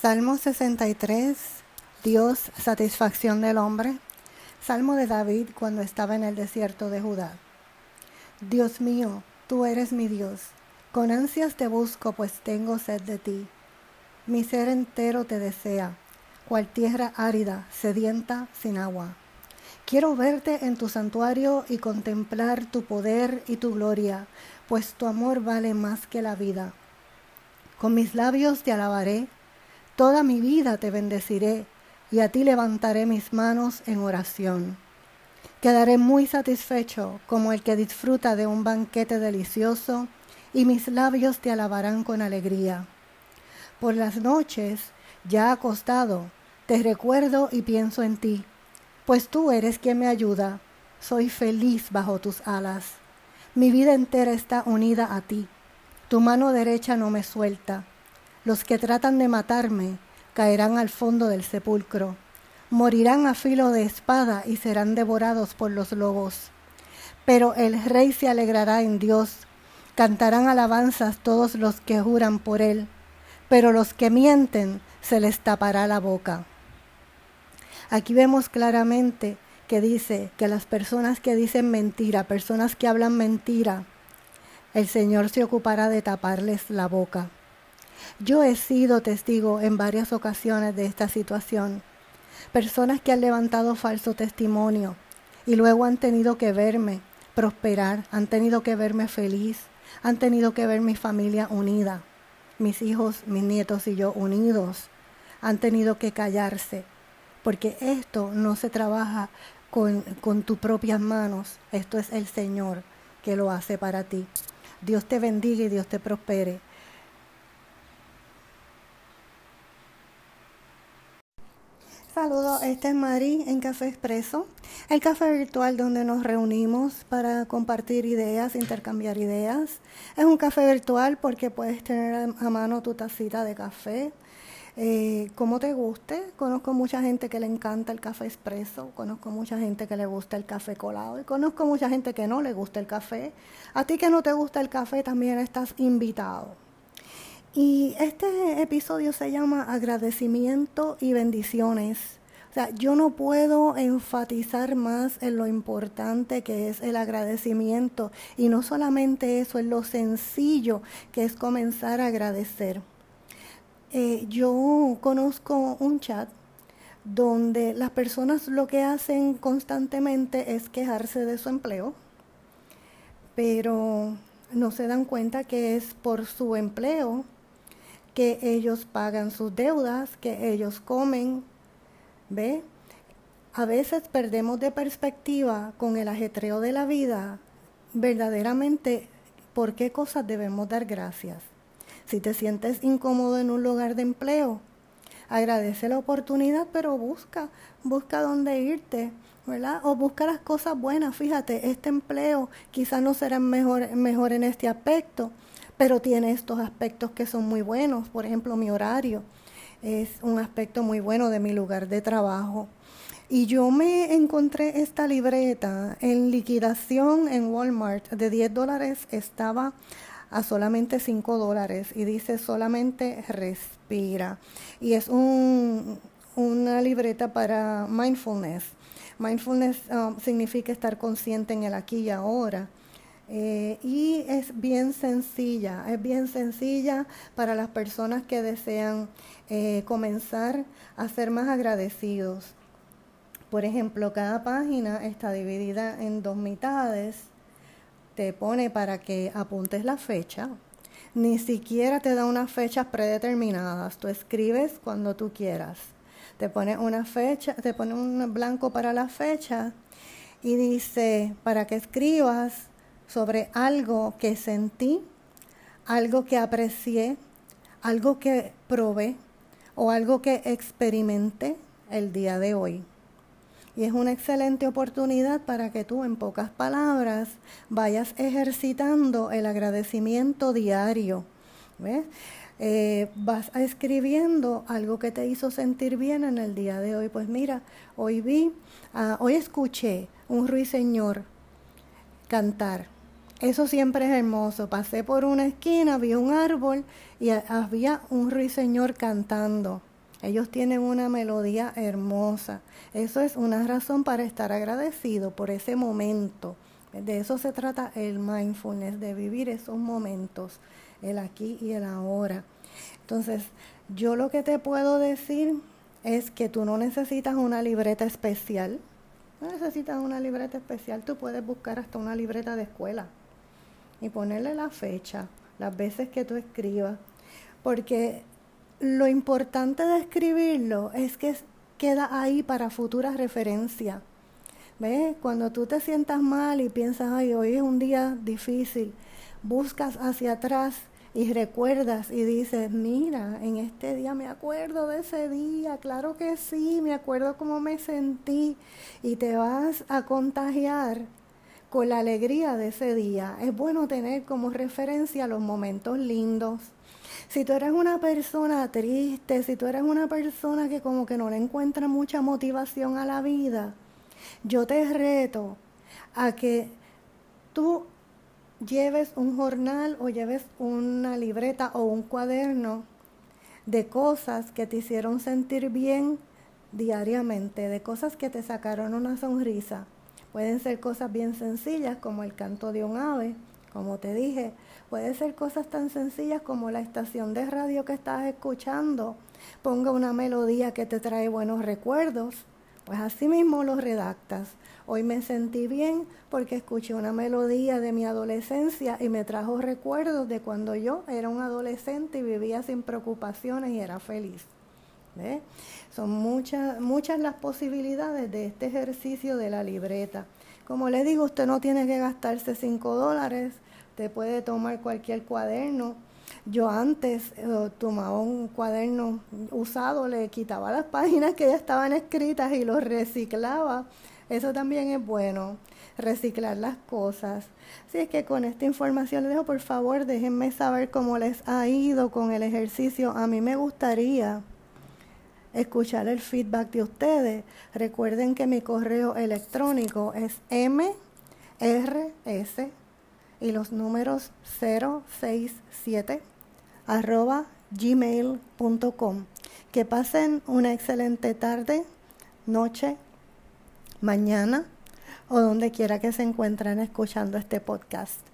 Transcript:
Salmo 63, Dios, satisfacción del hombre. Salmo de David cuando estaba en el desierto de Judá. Dios mío, tú eres mi Dios. Con ansias te busco, pues tengo sed de ti. Mi ser entero te desea, cual tierra árida, sedienta, sin agua. Quiero verte en tu santuario y contemplar tu poder y tu gloria, pues tu amor vale más que la vida. Con mis labios te alabaré Toda mi vida te bendeciré y a ti levantaré mis manos en oración. Quedaré muy satisfecho como el que disfruta de un banquete delicioso y mis labios te alabarán con alegría. Por las noches, ya acostado, te recuerdo y pienso en ti, pues tú eres quien me ayuda. Soy feliz bajo tus alas. Mi vida entera está unida a ti. Tu mano derecha no me suelta. Los que tratan de matarme caerán al fondo del sepulcro, morirán a filo de espada y serán devorados por los lobos. Pero el rey se alegrará en Dios, cantarán alabanzas todos los que juran por él, pero los que mienten se les tapará la boca. Aquí vemos claramente que dice que las personas que dicen mentira, personas que hablan mentira, el Señor se ocupará de taparles la boca. Yo he sido testigo en varias ocasiones de esta situación. Personas que han levantado falso testimonio y luego han tenido que verme prosperar, han tenido que verme feliz, han tenido que ver mi familia unida, mis hijos, mis nietos y yo unidos. Han tenido que callarse, porque esto no se trabaja con, tus propias manos, esto es el Señor que lo hace para ti. Dios te bendiga y Dios te prospere. Saludos, este es Mari en Café Expreso, el café virtual donde nos reunimos para compartir ideas, intercambiar ideas. Es un café virtual porque puedes tener a mano tu tacita de café, eh, como te guste. Conozco mucha gente que le encanta el café expreso, conozco mucha gente que le gusta el café colado y conozco mucha gente que no le gusta el café. A ti que no te gusta el café también estás invitado. Y este episodio se llama agradecimiento y bendiciones. O sea, yo no puedo enfatizar más en lo importante que es el agradecimiento y no solamente eso, en lo sencillo que es comenzar a agradecer. Eh, yo conozco un chat donde las personas lo que hacen constantemente es quejarse de su empleo, pero no se dan cuenta que es por su empleo que ellos pagan sus deudas, que ellos comen. ¿Ve? A veces perdemos de perspectiva con el ajetreo de la vida verdaderamente por qué cosas debemos dar gracias. Si te sientes incómodo en un lugar de empleo, agradece la oportunidad, pero busca, busca dónde irte, ¿verdad? O busca las cosas buenas. Fíjate, este empleo quizás no será mejor, mejor en este aspecto, pero tiene estos aspectos que son muy buenos. Por ejemplo, mi horario es un aspecto muy bueno de mi lugar de trabajo. Y yo me encontré esta libreta en liquidación en Walmart de 10 dólares, estaba a solamente 5 dólares y dice solamente respira. Y es un, una libreta para mindfulness. Mindfulness um, significa estar consciente en el aquí y ahora. Eh, y es bien sencilla, es bien sencilla para las personas que desean eh, comenzar a ser más agradecidos. Por ejemplo, cada página está dividida en dos mitades. Te pone para que apuntes la fecha. Ni siquiera te da unas fechas predeterminadas. Tú escribes cuando tú quieras. Te pone una fecha, te pone un blanco para la fecha y dice para que escribas sobre algo que sentí, algo que aprecié, algo que probé o algo que experimenté el día de hoy. Y es una excelente oportunidad para que tú, en pocas palabras, vayas ejercitando el agradecimiento diario. ¿Ves? Eh, vas escribiendo algo que te hizo sentir bien en el día de hoy. Pues mira, hoy vi, ah, hoy escuché un ruiseñor cantar eso siempre es hermoso. Pasé por una esquina, vi un árbol y había un ruiseñor cantando. Ellos tienen una melodía hermosa. Eso es una razón para estar agradecido por ese momento. De eso se trata el mindfulness, de vivir esos momentos, el aquí y el ahora. Entonces, yo lo que te puedo decir es que tú no necesitas una libreta especial. No necesitas una libreta especial, tú puedes buscar hasta una libreta de escuela y ponerle la fecha, las veces que tú escribas, porque lo importante de escribirlo es que queda ahí para futuras referencias. ¿Ves? Cuando tú te sientas mal y piensas, ay, hoy es un día difícil, buscas hacia atrás y recuerdas y dices, mira, en este día me acuerdo de ese día, claro que sí, me acuerdo cómo me sentí y te vas a contagiar con la alegría de ese día. Es bueno tener como referencia los momentos lindos, si tú eres una persona triste, si tú eres una persona que como que no le encuentra mucha motivación a la vida, yo te reto a que tú lleves un jornal o lleves una libreta o un cuaderno de cosas que te hicieron sentir bien diariamente, de cosas que te sacaron una sonrisa. Pueden ser cosas bien sencillas como el canto de un ave, como te dije, puede ser cosas tan sencillas como la estación de radio que estás escuchando. Ponga una melodía que te trae buenos recuerdos. Pues así mismo lo redactas. Hoy me sentí bien porque escuché una melodía de mi adolescencia y me trajo recuerdos de cuando yo era un adolescente y vivía sin preocupaciones y era feliz. Son muchas, muchas las posibilidades de este ejercicio de la libreta. Como le digo, usted no tiene que gastarse 5 dólares, te puede tomar cualquier cuaderno. Yo antes eh, tomaba un cuaderno usado, le quitaba las páginas que ya estaban escritas y los reciclaba. Eso también es bueno, reciclar las cosas. Así es que con esta información les dejo, por favor, déjenme saber cómo les ha ido con el ejercicio. A mí me gustaría escuchar el feedback de ustedes. Recuerden que mi correo electrónico es mrs y los números 067 arroba gmail.com. Que pasen una excelente tarde, noche, mañana o donde quiera que se encuentren escuchando este podcast.